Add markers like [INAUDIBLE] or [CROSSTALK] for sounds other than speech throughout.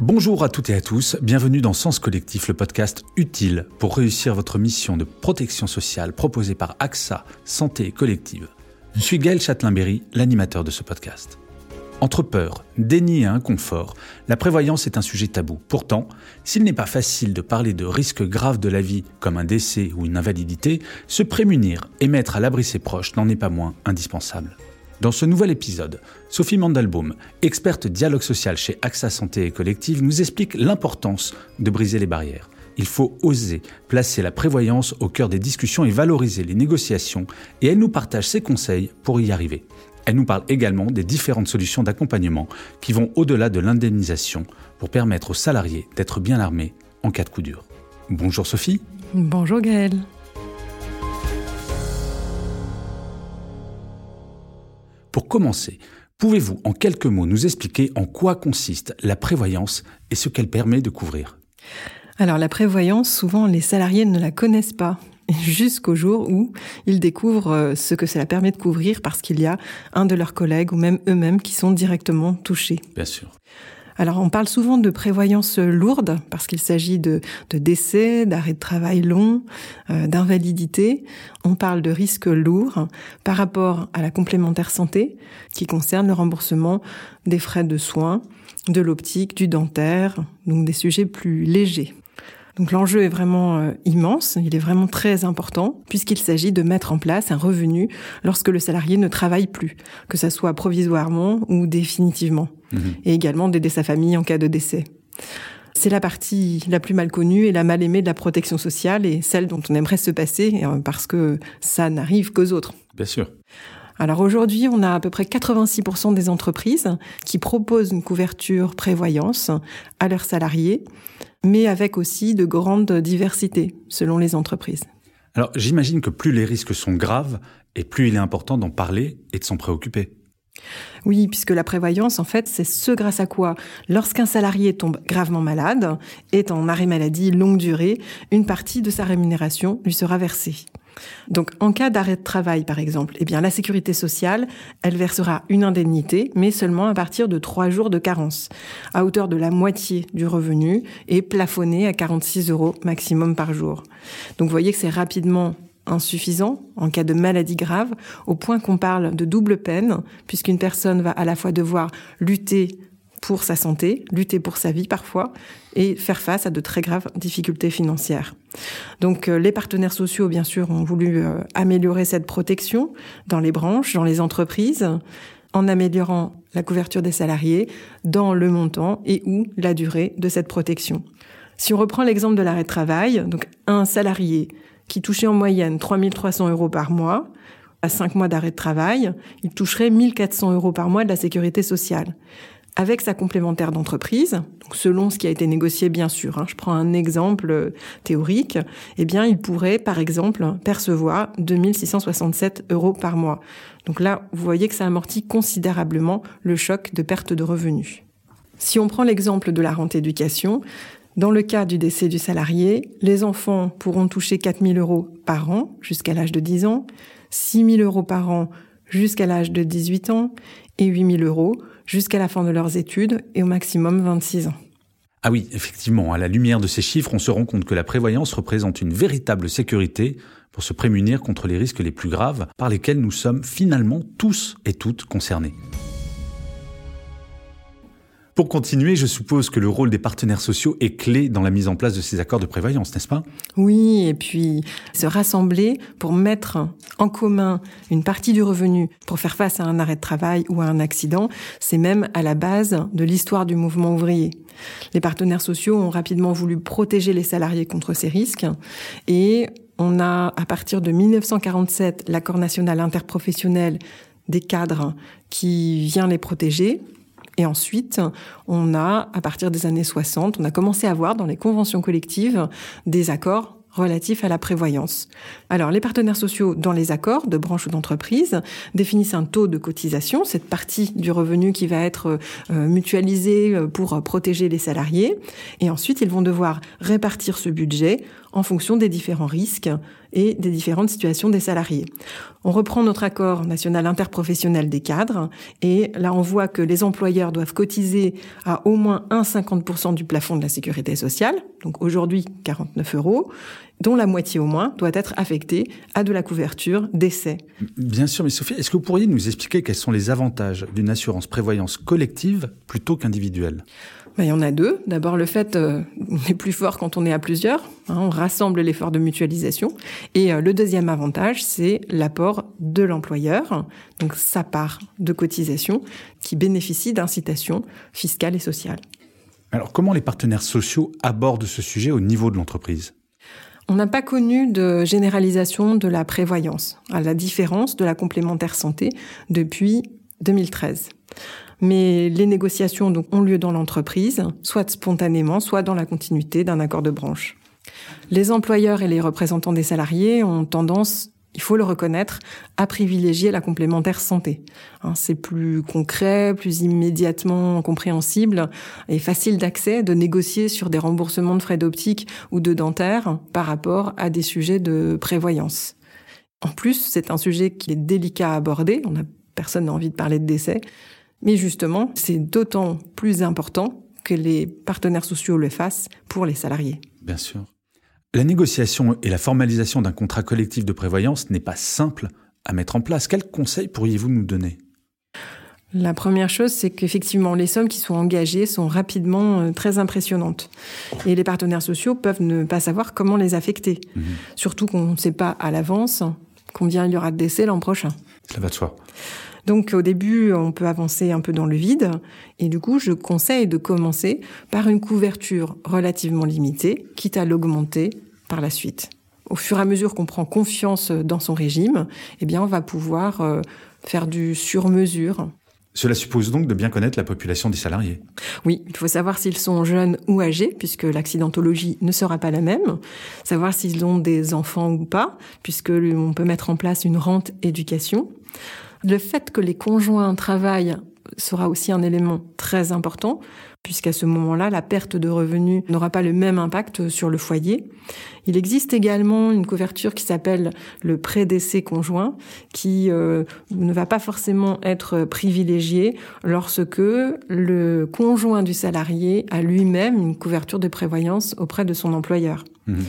Bonjour à toutes et à tous, bienvenue dans Sens Collectif, le podcast utile pour réussir votre mission de protection sociale proposée par AXA Santé Collective. Je suis Gaël Châtelain-Berry, l'animateur de ce podcast. Entre peur, déni et inconfort, la prévoyance est un sujet tabou. Pourtant, s'il n'est pas facile de parler de risques graves de la vie comme un décès ou une invalidité, se prémunir et mettre à l'abri ses proches n'en est pas moins indispensable. Dans ce nouvel épisode, Sophie Mandelbaum, experte dialogue social chez AXA Santé et Collective, nous explique l'importance de briser les barrières. Il faut oser placer la prévoyance au cœur des discussions et valoriser les négociations, et elle nous partage ses conseils pour y arriver. Elle nous parle également des différentes solutions d'accompagnement qui vont au-delà de l'indemnisation pour permettre aux salariés d'être bien armés en cas de coup dur. Bonjour Sophie. Bonjour Gaël. Pour commencer, pouvez-vous en quelques mots nous expliquer en quoi consiste la prévoyance et ce qu'elle permet de couvrir? Alors la prévoyance, souvent les salariés ne la connaissent pas jusqu'au jour où ils découvrent euh, ce que cela permet de couvrir parce qu'il y a un de leurs collègues ou même eux-mêmes qui sont directement touchés. Bien sûr. Alors on parle souvent de prévoyance lourde parce qu'il s'agit de, décès, d'arrêt de travail long, euh, d'invalidité. On parle de risques lourds par rapport à la complémentaire santé qui concerne le remboursement des frais de soins, de l'optique, du dentaire, donc des sujets plus légers. Donc l'enjeu est vraiment euh, immense, il est vraiment très important, puisqu'il s'agit de mettre en place un revenu lorsque le salarié ne travaille plus, que ce soit provisoirement ou définitivement, mhm. et également d'aider sa famille en cas de décès. C'est la partie la plus mal connue et la mal aimée de la protection sociale et celle dont on aimerait se passer euh, parce que ça n'arrive qu'aux autres. Bien sûr. Alors aujourd'hui, on a à peu près 86% des entreprises qui proposent une couverture prévoyance à leurs salariés mais avec aussi de grandes diversités selon les entreprises. Alors j'imagine que plus les risques sont graves, et plus il est important d'en parler et de s'en préoccuper. Oui, puisque la prévoyance, en fait, c'est ce grâce à quoi, lorsqu'un salarié tombe gravement malade, est en arrêt maladie longue durée, une partie de sa rémunération lui sera versée. Donc, en cas d'arrêt de travail, par exemple, eh la sécurité sociale, elle versera une indemnité, mais seulement à partir de trois jours de carence, à hauteur de la moitié du revenu et plafonné à 46 euros maximum par jour. Donc, vous voyez que c'est rapidement insuffisant en cas de maladie grave, au point qu'on parle de double peine, puisqu'une personne va à la fois devoir lutter pour sa santé, lutter pour sa vie parfois, et faire face à de très graves difficultés financières. Donc euh, les partenaires sociaux, bien sûr, ont voulu euh, améliorer cette protection dans les branches, dans les entreprises, en améliorant la couverture des salariés dans le montant et ou la durée de cette protection. Si on reprend l'exemple de l'arrêt de travail, donc un salarié qui touchait en moyenne 3300 euros par mois, à 5 mois d'arrêt de travail, il toucherait 1400 euros par mois de la sécurité sociale. Avec sa complémentaire d'entreprise, selon ce qui a été négocié bien sûr, hein, je prends un exemple euh, théorique, eh bien il pourrait par exemple percevoir 2667 euros par mois. Donc là, vous voyez que ça amortit considérablement le choc de perte de revenus. Si on prend l'exemple de la rente éducation, dans le cas du décès du salarié, les enfants pourront toucher 4 000 euros par an jusqu'à l'âge de 10 ans, 6 000 euros par an jusqu'à l'âge de 18 ans et 8 000 euros jusqu'à la fin de leurs études et au maximum 26 ans. Ah oui, effectivement, à la lumière de ces chiffres, on se rend compte que la prévoyance représente une véritable sécurité pour se prémunir contre les risques les plus graves par lesquels nous sommes finalement tous et toutes concernés. Pour continuer, je suppose que le rôle des partenaires sociaux est clé dans la mise en place de ces accords de prévoyance, n'est-ce pas? Oui, et puis se rassembler pour mettre en commun une partie du revenu pour faire face à un arrêt de travail ou à un accident, c'est même à la base de l'histoire du mouvement ouvrier. Les partenaires sociaux ont rapidement voulu protéger les salariés contre ces risques et on a, à partir de 1947, l'accord national interprofessionnel des cadres qui vient les protéger et ensuite, on a, à partir des années 60, on a commencé à voir dans les conventions collectives des accords relatifs à la prévoyance. Alors, les partenaires sociaux dans les accords de branche ou d'entreprise définissent un taux de cotisation, cette partie du revenu qui va être euh, mutualisée euh, pour protéger les salariés. Et ensuite, ils vont devoir répartir ce budget en fonction des différents risques et des différentes situations des salariés. On reprend notre accord national interprofessionnel des cadres et là on voit que les employeurs doivent cotiser à au moins 1,50% du plafond de la sécurité sociale, donc aujourd'hui 49 euros, dont la moitié au moins doit être affectée à de la couverture d'essai. Bien sûr, mais Sophie, est-ce que vous pourriez nous expliquer quels sont les avantages d'une assurance prévoyance collective plutôt qu'individuelle? Ben, il y en a deux. D'abord, le fait euh, on est plus fort quand on est à plusieurs. Hein, on rassemble l'effort de mutualisation. Et euh, le deuxième avantage, c'est l'apport de l'employeur, donc sa part de cotisation, qui bénéficie d'incitations fiscales et sociales. Alors, comment les partenaires sociaux abordent ce sujet au niveau de l'entreprise? On n'a pas connu de généralisation de la prévoyance, à la différence de la complémentaire santé depuis 2013 mais les négociations ont lieu dans l'entreprise, soit spontanément, soit dans la continuité d'un accord de branche. Les employeurs et les représentants des salariés ont tendance il faut le reconnaître, à privilégier la complémentaire santé. Hein, c'est plus concret, plus immédiatement compréhensible et facile d'accès de négocier sur des remboursements de frais d'optique ou de dentaire par rapport à des sujets de prévoyance. En plus, c'est un sujet qui est délicat à aborder. On a personne n'a envie de parler de décès. Mais justement, c'est d'autant plus important que les partenaires sociaux le fassent pour les salariés. Bien sûr. La négociation et la formalisation d'un contrat collectif de prévoyance n'est pas simple à mettre en place. Quels conseils pourriez-vous nous donner? La première chose, c'est qu'effectivement, les sommes qui sont engagées sont rapidement euh, très impressionnantes. Et les partenaires sociaux peuvent ne pas savoir comment les affecter. Mhm. Surtout qu'on ne sait pas à l'avance combien il y aura de décès l'an prochain. Ça va de soi. Donc au début, on peut avancer un peu dans le vide. Et du coup, je conseille de commencer par une couverture relativement limitée, quitte à l'augmenter par la suite. Au fur et à mesure qu'on prend confiance dans son régime, eh bien, on va pouvoir euh, faire du sur-mesure. Cela suppose donc de bien connaître la population des salariés. Oui, il faut savoir s'ils sont jeunes ou âgés, puisque l'accidentologie ne sera pas la même. Savoir s'ils ont des enfants ou pas, puisque on peut mettre en place une rente éducation. Le fait que les conjoints travaillent sera aussi un élément très important, puisqu'à ce moment-là, la perte de revenus n'aura pas le même impact sur le foyer. Il existe également une couverture qui s'appelle le prédécès conjoint, qui euh, ne va pas forcément être privilégié lorsque le conjoint du salarié a lui-même une couverture de prévoyance auprès de son employeur. Mmh.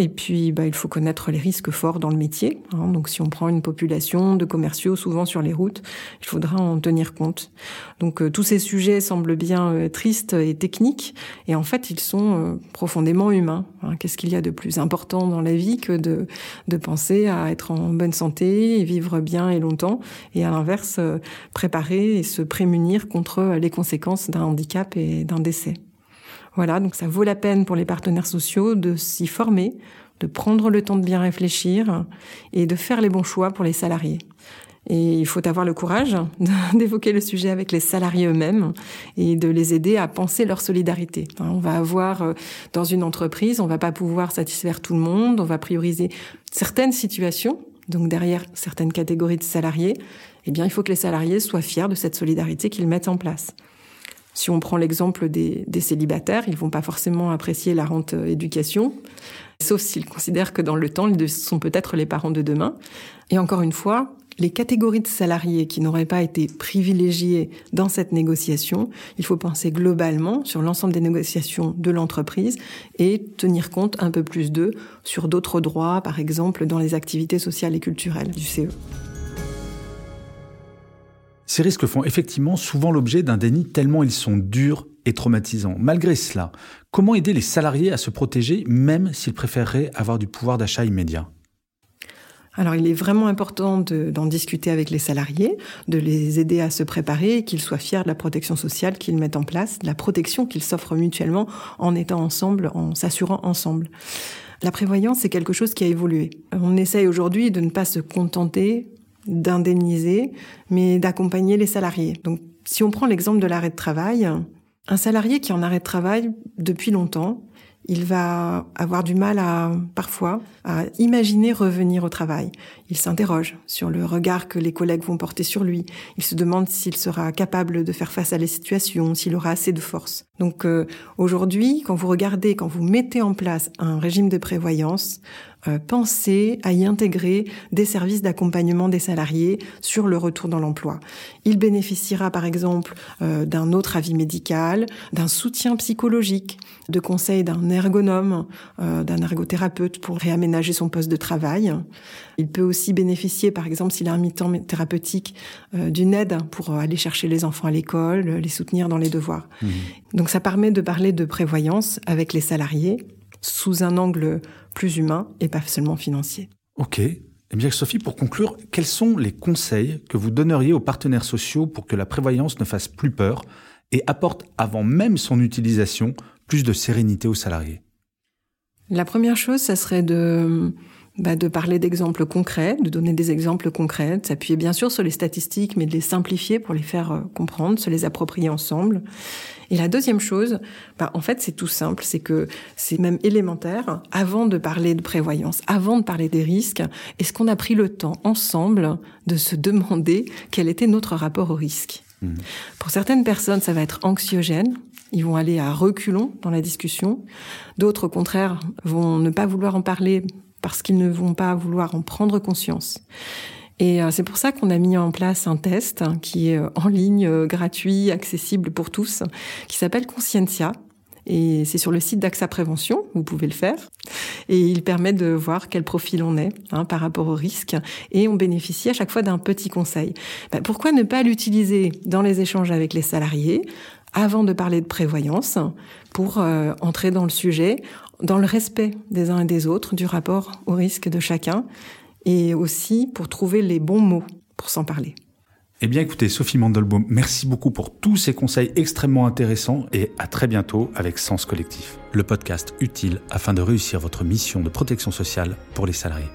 Et puis, bah, il faut connaître les risques forts dans le métier. Hein. Donc, si on prend une population de commerciaux souvent sur les routes, il faudra en tenir compte. Donc, euh, tous ces sujets semblent bien euh, tristes et techniques, et en fait, ils sont euh, profondément humains. Hein. Qu'est-ce qu'il y a de plus important dans la vie que de, de penser à être en bonne santé vivre bien et longtemps, et à l'inverse, préparer et se prémunir contre les conséquences d'un handicap et d'un décès? Voilà, donc ça vaut la peine pour les partenaires sociaux de s'y former, de prendre le temps de bien réfléchir et de faire les bons choix pour les salariés. Et il faut avoir le courage [LAUGHS] d'évoquer le sujet avec les salariés eux-mêmes et de les aider à penser leur solidarité. Hein, on va avoir euh, dans une entreprise, on va pas pouvoir satisfaire tout le monde, on va prioriser certaines situations, donc derrière certaines catégories de salariés. Eh bien, il faut que les salariés soient fiers de cette solidarité qu'ils mettent en place. Si on prend l'exemple des, célibataires, ils vont pas forcément apprécier la rente euh, éducation, sauf s'ils considèrent que dans le temps, ils sont peut-être les parents de demain. Et encore une fois, les catégories de salariés qui n'auraient pas été privilégiées dans cette négociation, il faut penser globalement sur l'ensemble des négociations de l'entreprise et tenir compte un peu plus d'eux sur d'autres droits, par exemple dans les activités sociales et culturelles du CE. Ces risques font effectivement souvent l'objet d'un déni tellement ils sont durs et traumatisants. Malgré cela, comment aider les salariés à se protéger même s'ils préféreraient avoir du pouvoir d'achat immédiat? Alors il est vraiment important d'en discuter avec les salariés, de les aider à se préparer, qu'ils soient fiers de la protection sociale qu'ils mettent en place, de la protection qu'ils s'offrent mutuellement en étant ensemble, en s'assurant ensemble. La prévoyance, c'est quelque chose qui a évolué. On essaye aujourd'hui de ne pas se contenter d'indemniser, mais d'accompagner les salariés. Donc, si on prend l'exemple de l'arrêt de travail, un salarié qui est en arrêt de travail depuis longtemps, il va avoir du mal à, parfois, à imaginer revenir au travail. Il s'interroge sur le regard que les collègues vont porter sur lui. Il se demande s'il sera capable de faire face à les situations, s'il aura assez de force. Donc, euh, aujourd'hui, quand vous regardez, quand vous mettez en place un régime de prévoyance, euh, penser à y intégrer des services d'accompagnement des salariés sur le retour dans l'emploi. Il bénéficiera par exemple euh, d'un autre avis médical, d'un soutien psychologique, de conseils d'un ergonome, euh, d'un ergothérapeute pour réaménager son poste de travail. Il peut aussi bénéficier par exemple s'il a un mi-temps thérapeutique d'une aide pour aller chercher les enfants à l'école, les soutenir dans les devoirs. Mmh. Donc ça permet de parler de prévoyance avec les salariés sous un angle plus humain et pas seulement financier. Ok. Eh bien, Sophie, pour conclure, quels sont les conseils que vous donneriez aux partenaires sociaux pour que la prévoyance ne fasse plus peur et apporte, avant même son utilisation, plus de sérénité aux salariés? La première chose, ça serait de bah, de parler d'exemples concrets, de donner des exemples concrets, de s'appuyer bien sûr sur les statistiques, mais de les simplifier pour les faire euh, comprendre, se les approprier ensemble. Et la deuxième chose, bah, en fait, c'est tout simple, c'est que c'est même élémentaire. Avant de parler de prévoyance, avant de parler des risques, est-ce qu'on a pris le temps ensemble de se demander quel était notre rapport au risque mmh. Pour certaines personnes, ça va être anxiogène. Ils vont aller à reculons dans la discussion. D'autres, au contraire, vont ne pas vouloir en parler parce qu'ils ne vont pas vouloir en prendre conscience. Et euh, c'est pour ça qu'on a mis en place un test hein, qui est euh, en ligne, euh, gratuit, accessible pour tous, qui s'appelle Conscientia. Et c'est sur le site d'AXA Prévention, vous pouvez le faire. Et il permet de voir quel profil on est hein, par rapport au risque. Et on bénéficie à chaque fois d'un petit conseil. Ben, pourquoi ne pas l'utiliser dans les échanges avec les salariés avant de parler de prévoyance pour entrer dans le sujet dans le respect des uns et des autres, du rapport au risque de chacun, et aussi pour trouver les bons mots pour s'en parler. Eh bien écoutez, Sophie Mandelbaum, merci beaucoup pour tous ces conseils extrêmement intéressants et à très bientôt avec Sens Collectif, le podcast utile afin de réussir votre mission de protection sociale pour les salariés.